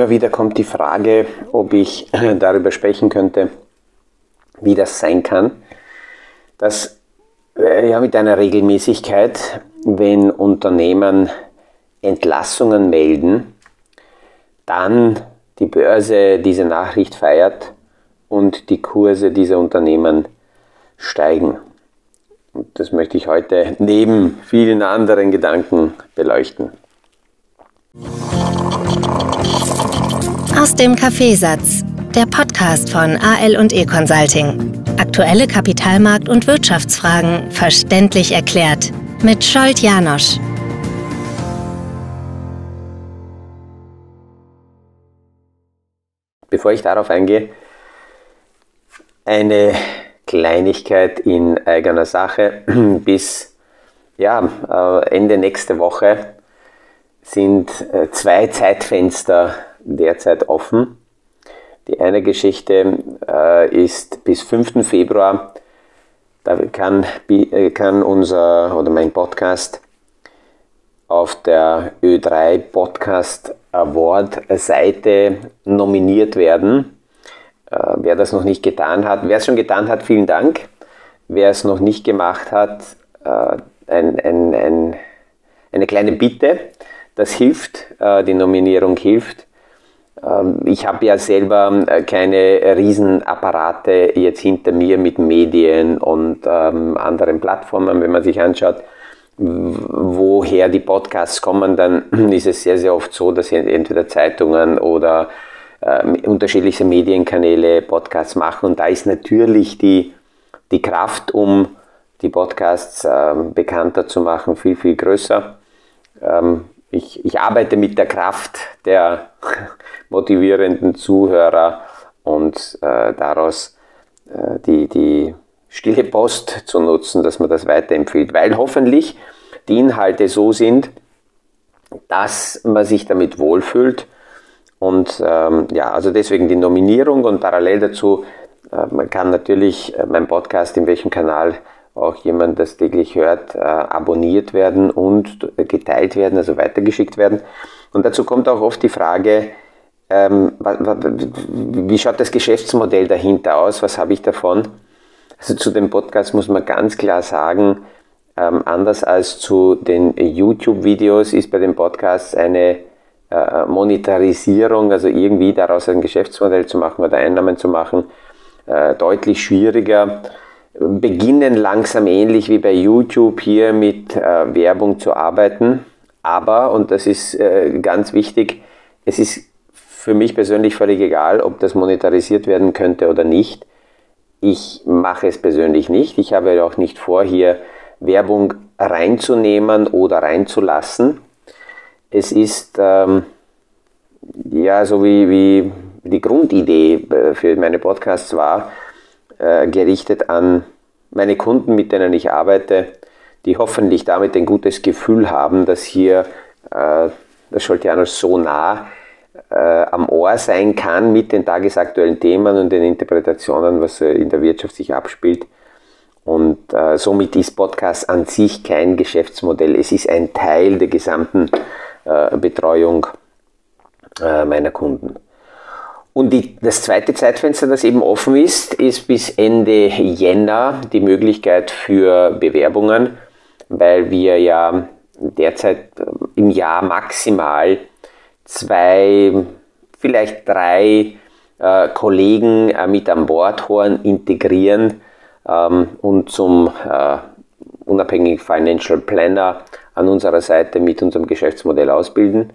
immer wieder kommt die Frage, ob ich darüber sprechen könnte, wie das sein kann, dass äh, ja mit einer Regelmäßigkeit, wenn Unternehmen Entlassungen melden, dann die Börse diese Nachricht feiert und die Kurse dieser Unternehmen steigen. Und das möchte ich heute neben vielen anderen Gedanken beleuchten. Aus dem Kaffeesatz, der Podcast von AL und E Consulting. Aktuelle Kapitalmarkt- und Wirtschaftsfragen verständlich erklärt mit Scholt Janosch. Bevor ich darauf eingehe, eine Kleinigkeit in eigener Sache. Bis ja, äh, Ende nächste Woche sind äh, zwei Zeitfenster derzeit offen. Die eine Geschichte äh, ist bis 5. Februar. Da kann, kann unser oder mein Podcast auf der Ö3 Podcast Award Seite nominiert werden. Äh, wer das noch nicht getan hat, wer es schon getan hat, vielen Dank. Wer es noch nicht gemacht hat, äh, ein, ein, ein, eine kleine Bitte. Das hilft, äh, die Nominierung hilft. Ähm, ich habe ja selber keine Riesenapparate jetzt hinter mir mit Medien und ähm, anderen Plattformen, wenn man sich anschaut woher die Podcasts kommen, dann ist es sehr, sehr oft so, dass entweder Zeitungen oder äh, unterschiedliche Medienkanäle Podcasts machen. Und da ist natürlich die, die Kraft, um die Podcasts äh, bekannter zu machen, viel, viel größer. Ähm, ich, ich arbeite mit der Kraft der motivierenden Zuhörer und äh, daraus äh, die, die stille Post zu nutzen, dass man das weiterempfiehlt, weil hoffentlich die Inhalte so sind, dass man sich damit wohlfühlt. Und ähm, ja, also deswegen die Nominierung und parallel dazu, äh, man kann natürlich äh, mein Podcast, in welchem Kanal auch jemand das täglich hört, äh, abonniert werden und geteilt werden, also weitergeschickt werden. Und dazu kommt auch oft die Frage, ähm, wie schaut das Geschäftsmodell dahinter aus? Was habe ich davon? Also zu dem Podcast muss man ganz klar sagen, ähm, anders als zu den YouTube-Videos ist bei den Podcasts eine äh, Monetarisierung, also irgendwie daraus ein Geschäftsmodell zu machen oder Einnahmen zu machen, äh, deutlich schwieriger. Beginnen langsam ähnlich wie bei YouTube hier mit äh, Werbung zu arbeiten. Aber, und das ist äh, ganz wichtig, es ist für mich persönlich völlig egal, ob das monetarisiert werden könnte oder nicht. Ich mache es persönlich nicht. Ich habe auch nicht vor, hier Werbung reinzunehmen oder reinzulassen. Es ist ähm, ja so wie, wie die Grundidee äh, für meine Podcasts war, äh, gerichtet an meine Kunden, mit denen ich arbeite, die hoffentlich damit ein gutes Gefühl haben, dass hier äh, das Scholtianus so nah äh, am Ohr sein kann mit den tagesaktuellen Themen und den Interpretationen, was äh, in der Wirtschaft sich abspielt. Und äh, somit ist Podcast an sich kein Geschäftsmodell. Es ist ein Teil der gesamten äh, Betreuung äh, meiner Kunden. Und die, das zweite Zeitfenster, das eben offen ist, ist bis Ende Jänner die Möglichkeit für Bewerbungen, weil wir ja derzeit äh, im Jahr maximal zwei, vielleicht drei äh, Kollegen äh, mit an Bord holen, integrieren ähm, und zum äh, unabhängigen Financial Planner an unserer Seite mit unserem Geschäftsmodell ausbilden.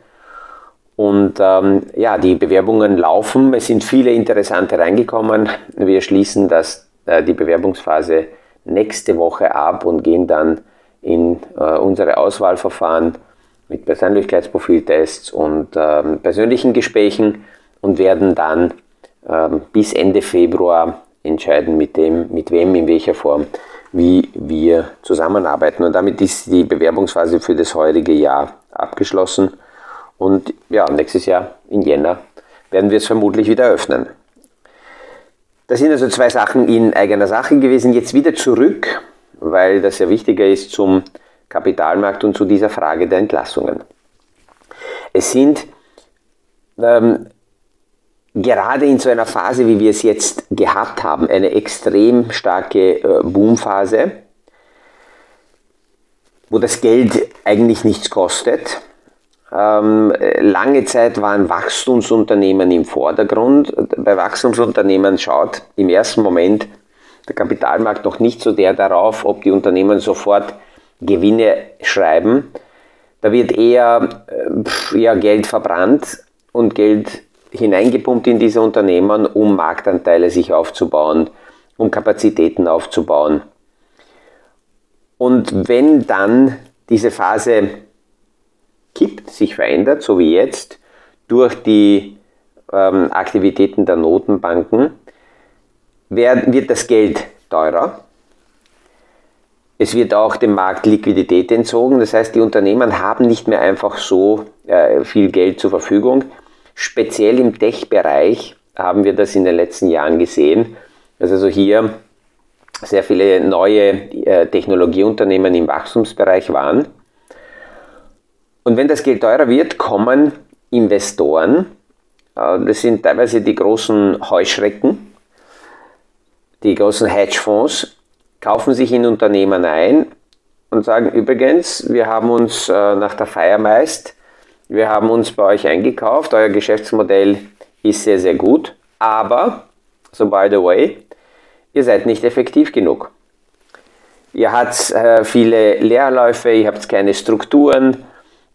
Und ähm, ja, die Bewerbungen laufen. Es sind viele interessante reingekommen. Wir schließen das, äh, die Bewerbungsphase nächste Woche ab und gehen dann in äh, unsere Auswahlverfahren mit Persönlichkeitsprofiltests und ähm, persönlichen Gesprächen und werden dann ähm, bis Ende Februar entscheiden, mit, dem, mit wem, in welcher Form, wie wir zusammenarbeiten. Und damit ist die Bewerbungsphase für das heutige Jahr abgeschlossen. Und ja, nächstes Jahr in Jänner werden wir es vermutlich wieder öffnen. Das sind also zwei Sachen in eigener Sache gewesen. Jetzt wieder zurück, weil das ja wichtiger ist zum Kapitalmarkt und zu dieser Frage der Entlassungen. Es sind ähm, gerade in so einer Phase, wie wir es jetzt gehabt haben, eine extrem starke äh, Boomphase, wo das Geld eigentlich nichts kostet. Ähm, lange Zeit waren Wachstumsunternehmen im Vordergrund. Bei Wachstumsunternehmen schaut im ersten Moment der Kapitalmarkt noch nicht so der darauf, ob die Unternehmen sofort Gewinne schreiben. Da wird eher, äh, eher Geld verbrannt und Geld hineingepumpt in diese Unternehmen, um Marktanteile sich aufzubauen, um Kapazitäten aufzubauen. Und wenn dann diese Phase kippt, sich verändert, so wie jetzt, durch die ähm, Aktivitäten der Notenbanken, wird das Geld teurer. Es wird auch dem Markt Liquidität entzogen. Das heißt, die Unternehmen haben nicht mehr einfach so äh, viel Geld zur Verfügung. Speziell im Tech-Bereich haben wir das in den letzten Jahren gesehen. Dass also hier sehr viele neue äh, Technologieunternehmen im Wachstumsbereich waren. Und wenn das Geld teurer wird, kommen Investoren, äh, das sind teilweise die großen Heuschrecken, die großen Hedgefonds kaufen sich in Unternehmen ein und sagen übrigens, wir haben uns äh, nach der Feier meist, wir haben uns bei euch eingekauft, euer Geschäftsmodell ist sehr, sehr gut, aber, so by the way, ihr seid nicht effektiv genug. Ihr habt äh, viele Leerläufe, ihr habt keine Strukturen,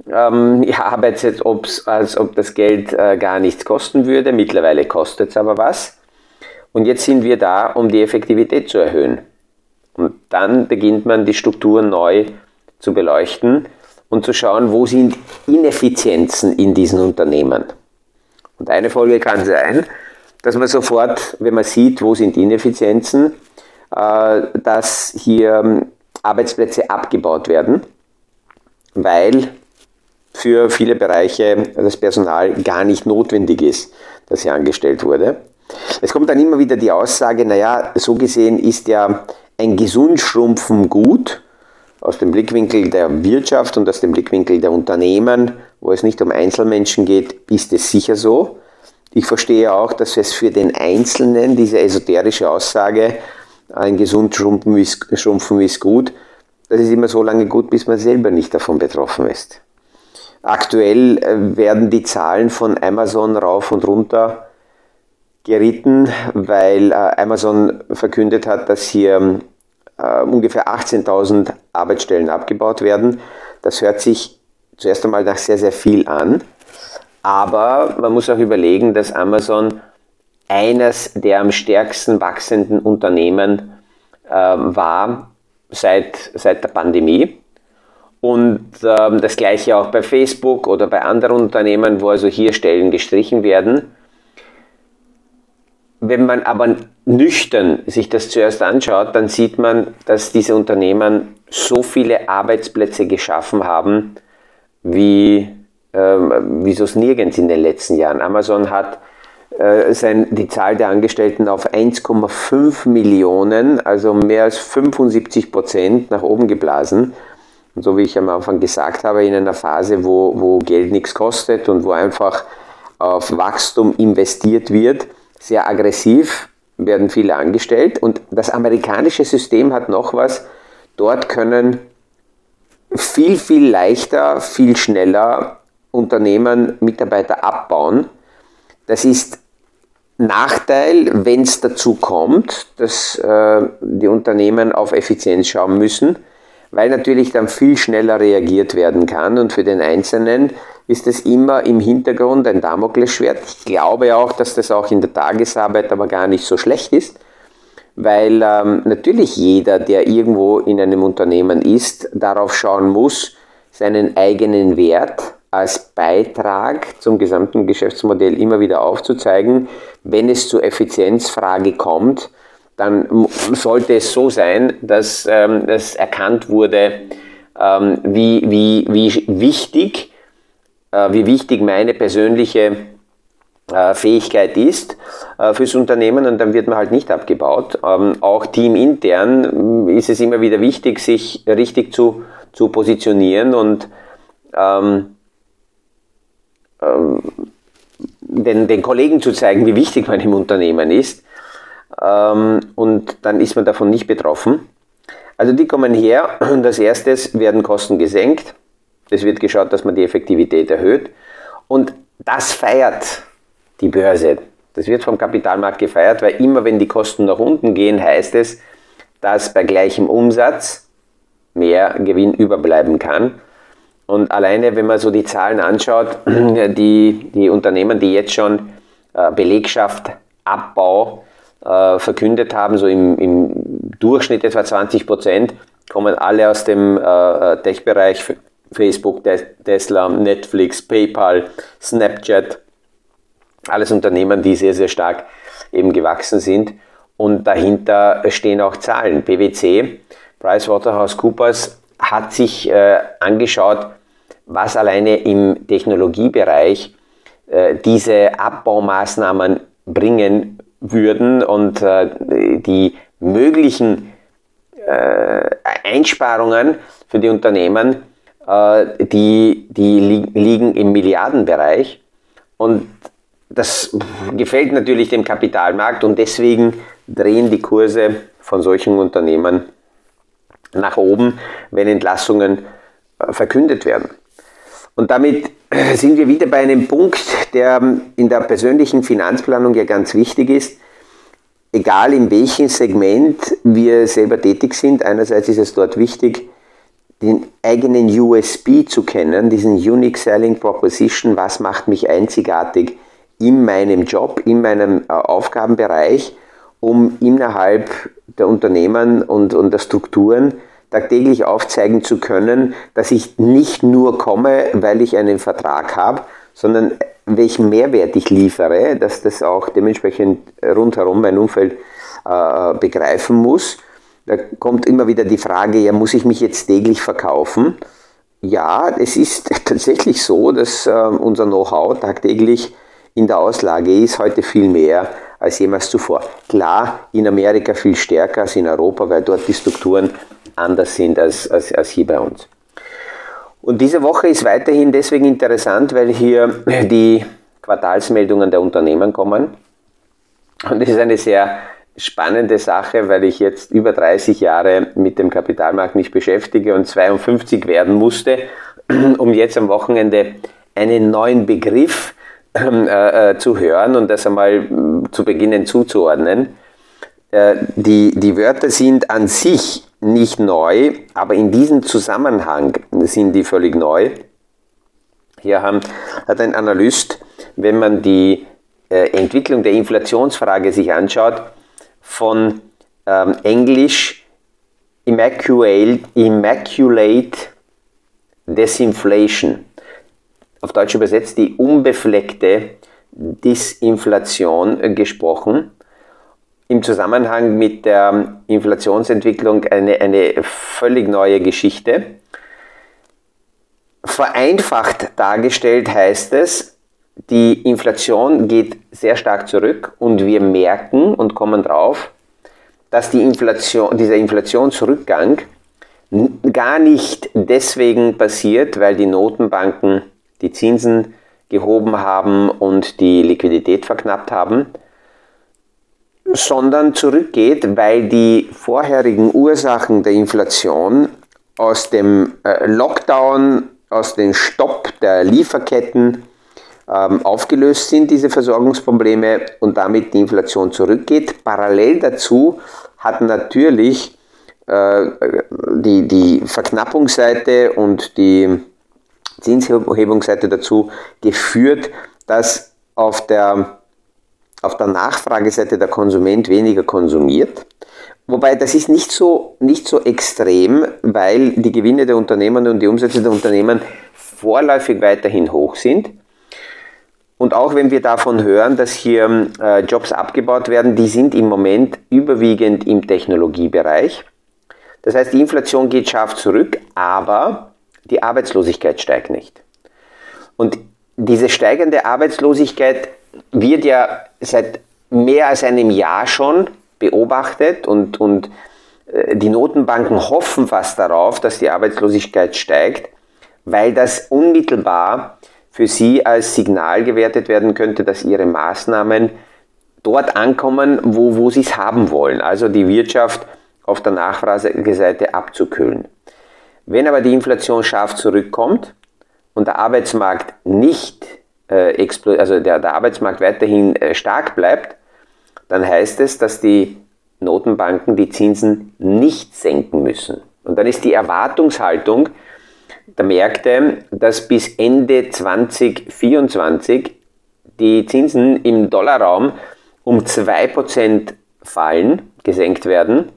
ähm, ihr arbeitet, als ob das Geld äh, gar nichts kosten würde, mittlerweile kostet es aber was. Und jetzt sind wir da, um die Effektivität zu erhöhen. Und dann beginnt man die Strukturen neu zu beleuchten und zu schauen, wo sind Ineffizienzen in diesen Unternehmen. Und eine Folge kann sein, dass man sofort, wenn man sieht, wo sind Ineffizienzen, äh, dass hier ähm, Arbeitsplätze abgebaut werden, weil für viele Bereiche das Personal gar nicht notwendig ist, dass hier angestellt wurde. Es kommt dann immer wieder die Aussage, naja, so gesehen ist ja ein Gesundschrumpfen gut, aus dem Blickwinkel der Wirtschaft und aus dem Blickwinkel der Unternehmen, wo es nicht um Einzelmenschen geht, ist es sicher so. Ich verstehe auch, dass es für den Einzelnen, diese esoterische Aussage, ein Gesundschrumpfen ist, Schrumpfen ist gut, das ist immer so lange gut, bis man selber nicht davon betroffen ist. Aktuell äh, werden die Zahlen von Amazon rauf und runter geritten, weil äh, Amazon verkündet hat, dass hier äh, ungefähr 18.000 Arbeitsstellen abgebaut werden. Das hört sich zuerst einmal nach sehr, sehr viel an. Aber man muss auch überlegen, dass Amazon eines der am stärksten wachsenden Unternehmen war seit, seit der Pandemie. Und ähm, das gleiche auch bei Facebook oder bei anderen Unternehmen, wo also hier Stellen gestrichen werden. Wenn man aber nüchtern sich das zuerst anschaut, dann sieht man, dass diese Unternehmen so viele Arbeitsplätze geschaffen haben, wie, ähm, wie so es nirgends in den letzten Jahren. Amazon hat äh, sein, die Zahl der Angestellten auf 1,5 Millionen, also mehr als 75 Prozent nach oben geblasen. Und so wie ich am Anfang gesagt habe, in einer Phase, wo, wo Geld nichts kostet und wo einfach auf Wachstum investiert wird, sehr aggressiv, werden viele angestellt. Und das amerikanische System hat noch was. Dort können viel, viel leichter, viel schneller Unternehmen Mitarbeiter abbauen. Das ist Nachteil, wenn es dazu kommt, dass äh, die Unternehmen auf Effizienz schauen müssen, weil natürlich dann viel schneller reagiert werden kann und für den Einzelnen ist es immer im Hintergrund ein Damoklesschwert. Ich glaube auch, dass das auch in der Tagesarbeit aber gar nicht so schlecht ist, weil ähm, natürlich jeder, der irgendwo in einem Unternehmen ist, darauf schauen muss, seinen eigenen Wert als Beitrag zum gesamten Geschäftsmodell immer wieder aufzuzeigen. Wenn es zur Effizienzfrage kommt, dann sollte es so sein, dass ähm, es erkannt wurde, ähm, wie, wie, wie wichtig äh, wie wichtig meine persönliche äh, Fähigkeit ist äh, fürs Unternehmen und dann wird man halt nicht abgebaut. Ähm, auch teamintern ist es immer wieder wichtig, sich richtig zu, zu positionieren und ähm, ähm, den, den Kollegen zu zeigen, wie wichtig man im Unternehmen ist. Ähm, und dann ist man davon nicht betroffen. Also die kommen her und als erstes werden Kosten gesenkt. Es wird geschaut, dass man die Effektivität erhöht. Und das feiert die Börse. Das wird vom Kapitalmarkt gefeiert, weil immer wenn die Kosten nach unten gehen, heißt es, dass bei gleichem Umsatz mehr Gewinn überbleiben kann. Und alleine, wenn man so die Zahlen anschaut, die, die Unternehmen, die jetzt schon äh, Belegschaft, Abbau äh, verkündet haben, so im, im Durchschnitt etwa 20 Prozent, kommen alle aus dem äh, Tech-Bereich, Facebook, Tesla, Netflix, PayPal, Snapchat, alles Unternehmen, die sehr, sehr stark eben gewachsen sind. Und dahinter stehen auch Zahlen. PwC, PricewaterhouseCoopers, hat sich äh, angeschaut, was alleine im Technologiebereich äh, diese Abbaumaßnahmen bringen würden und äh, die möglichen äh, Einsparungen für die Unternehmen, äh, die, die li liegen im Milliardenbereich. Und das gefällt natürlich dem Kapitalmarkt und deswegen drehen die Kurse von solchen Unternehmen nach oben, wenn Entlassungen äh, verkündet werden. Und damit sind wir wieder bei einem Punkt, der in der persönlichen Finanzplanung ja ganz wichtig ist. Egal in welchem Segment wir selber tätig sind, einerseits ist es dort wichtig, den eigenen USB zu kennen, diesen Unique Selling Proposition, was macht mich einzigartig in meinem Job, in meinem äh, Aufgabenbereich, um innerhalb der Unternehmen und, und der Strukturen tagtäglich aufzeigen zu können, dass ich nicht nur komme, weil ich einen Vertrag habe, sondern welchen Mehrwert ich liefere, dass das auch dementsprechend rundherum mein Umfeld äh, begreifen muss. Da kommt immer wieder die Frage, ja, muss ich mich jetzt täglich verkaufen? Ja, es ist tatsächlich so, dass äh, unser Know-how tagtäglich in der Auslage ist, heute viel mehr als jemals zuvor. Klar, in Amerika viel stärker als in Europa, weil dort die Strukturen anders sind als, als, als hier bei uns. Und diese Woche ist weiterhin deswegen interessant, weil hier die Quartalsmeldungen der Unternehmen kommen. Und das ist eine sehr spannende Sache, weil ich jetzt über 30 Jahre mit dem Kapitalmarkt mich beschäftige und 52 werden musste, um jetzt am Wochenende einen neuen Begriff äh, äh, zu hören und das einmal zu beginnen zuzuordnen. Äh, die, die Wörter sind an sich nicht neu, aber in diesem Zusammenhang sind die völlig neu. Hier haben, hat ein Analyst, wenn man die äh, Entwicklung der Inflationsfrage sich anschaut, von ähm, Englisch Immaculate, Immaculate Desinflation, auf Deutsch übersetzt die unbefleckte Disinflation äh, gesprochen im Zusammenhang mit der Inflationsentwicklung eine, eine völlig neue Geschichte. Vereinfacht dargestellt heißt es, die Inflation geht sehr stark zurück und wir merken und kommen drauf, dass die Inflation, dieser Inflationsrückgang gar nicht deswegen passiert, weil die Notenbanken die Zinsen gehoben haben und die Liquidität verknappt haben, sondern zurückgeht, weil die vorherigen Ursachen der Inflation aus dem äh, Lockdown, aus dem Stopp der Lieferketten ähm, aufgelöst sind, diese Versorgungsprobleme, und damit die Inflation zurückgeht. Parallel dazu hat natürlich äh, die, die Verknappungsseite und die Zinshebungsseite dazu geführt, dass auf der auf der Nachfrageseite der Konsument weniger konsumiert. Wobei das ist nicht so, nicht so extrem, weil die Gewinne der Unternehmen und die Umsätze der Unternehmen vorläufig weiterhin hoch sind. Und auch wenn wir davon hören, dass hier äh, Jobs abgebaut werden, die sind im Moment überwiegend im Technologiebereich. Das heißt, die Inflation geht scharf zurück, aber die Arbeitslosigkeit steigt nicht. Und diese steigende Arbeitslosigkeit wird ja seit mehr als einem Jahr schon beobachtet und, und äh, die Notenbanken hoffen fast darauf, dass die Arbeitslosigkeit steigt, weil das unmittelbar für Sie als Signal gewertet werden könnte, dass Ihre Maßnahmen dort ankommen, wo, wo Sie es haben wollen, also die Wirtschaft auf der Nachfrageseite abzukühlen. Wenn aber die Inflation scharf zurückkommt und der Arbeitsmarkt nicht, äh, also der, der Arbeitsmarkt weiterhin äh, stark bleibt, dann heißt es, dass die Notenbanken die Zinsen nicht senken müssen. Und dann ist die Erwartungshaltung der Märkte, dass bis Ende 2024 die Zinsen im Dollarraum um 2% fallen, gesenkt werden.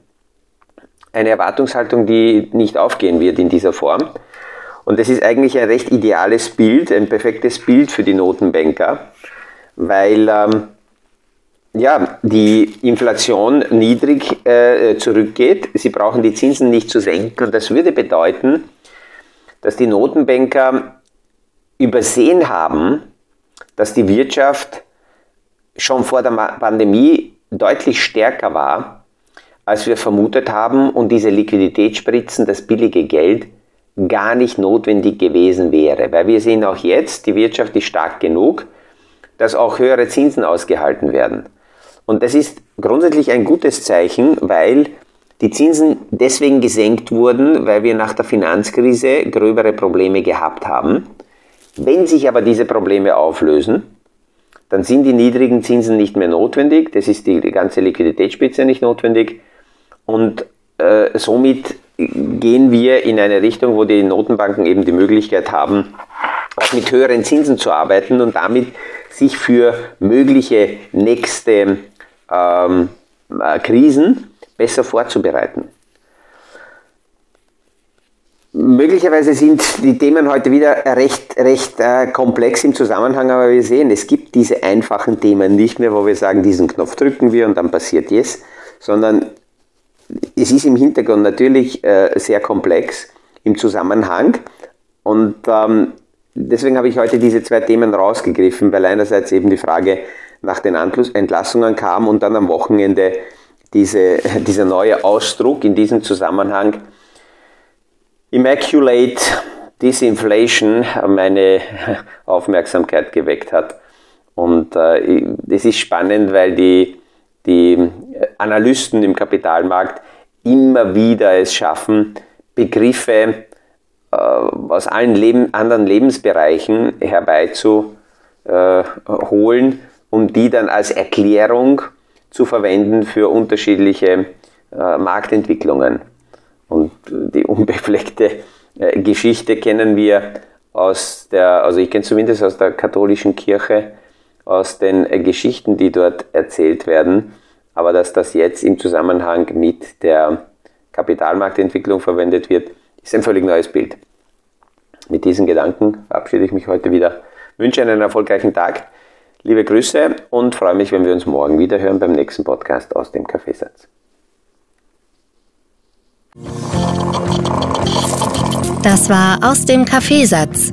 Eine Erwartungshaltung, die nicht aufgehen wird in dieser Form. Und das ist eigentlich ein recht ideales Bild, ein perfektes Bild für die Notenbanker, weil ähm, ja, die Inflation niedrig äh, zurückgeht. Sie brauchen die Zinsen nicht zu senken. Und das würde bedeuten, dass die Notenbanker übersehen haben, dass die Wirtschaft schon vor der Pandemie deutlich stärker war, als wir vermutet haben und diese Liquiditätsspritzen, das billige Geld, gar nicht notwendig gewesen wäre. Weil wir sehen auch jetzt, die Wirtschaft ist stark genug, dass auch höhere Zinsen ausgehalten werden. Und das ist grundsätzlich ein gutes Zeichen, weil die Zinsen deswegen gesenkt wurden, weil wir nach der Finanzkrise gröbere Probleme gehabt haben. Wenn sich aber diese Probleme auflösen, dann sind die niedrigen Zinsen nicht mehr notwendig, das ist die, ganze Liquiditätsspitze nicht notwendig und äh, somit gehen wir in eine Richtung, wo die Notenbanken eben die Möglichkeit haben, auch mit höheren Zinsen zu arbeiten und damit sich für mögliche nächste ähm, äh, Krisen besser vorzubereiten. Möglicherweise sind die Themen heute wieder recht, recht äh, komplex im Zusammenhang, aber wir sehen, es gibt diese einfachen Themen nicht mehr, wo wir sagen, diesen Knopf drücken wir und dann passiert yes, sondern es ist im Hintergrund natürlich äh, sehr komplex im Zusammenhang und ähm, deswegen habe ich heute diese zwei Themen rausgegriffen, weil einerseits eben die Frage nach den Entlassungen kam und dann am Wochenende diese, dieser neue Ausdruck in diesem Zusammenhang Immaculate Disinflation meine Aufmerksamkeit geweckt hat. Und äh, das ist spannend, weil die, die Analysten im Kapitalmarkt immer wieder es schaffen, Begriffe äh, aus allen Leben, anderen Lebensbereichen herbeizuholen, äh, um die dann als Erklärung zu verwenden für unterschiedliche äh, Marktentwicklungen. Und die unbefleckte äh, Geschichte kennen wir aus der, also ich kenne zumindest aus der katholischen Kirche, aus den äh, Geschichten, die dort erzählt werden, aber dass das jetzt im Zusammenhang mit der Kapitalmarktentwicklung verwendet wird, ist ein völlig neues Bild. Mit diesen Gedanken verabschiede ich mich heute wieder. Wünsche einen erfolgreichen Tag. Liebe Grüße und freue mich, wenn wir uns morgen wieder hören beim nächsten Podcast aus dem Kaffeesatz. Das war aus dem Kaffeesatz,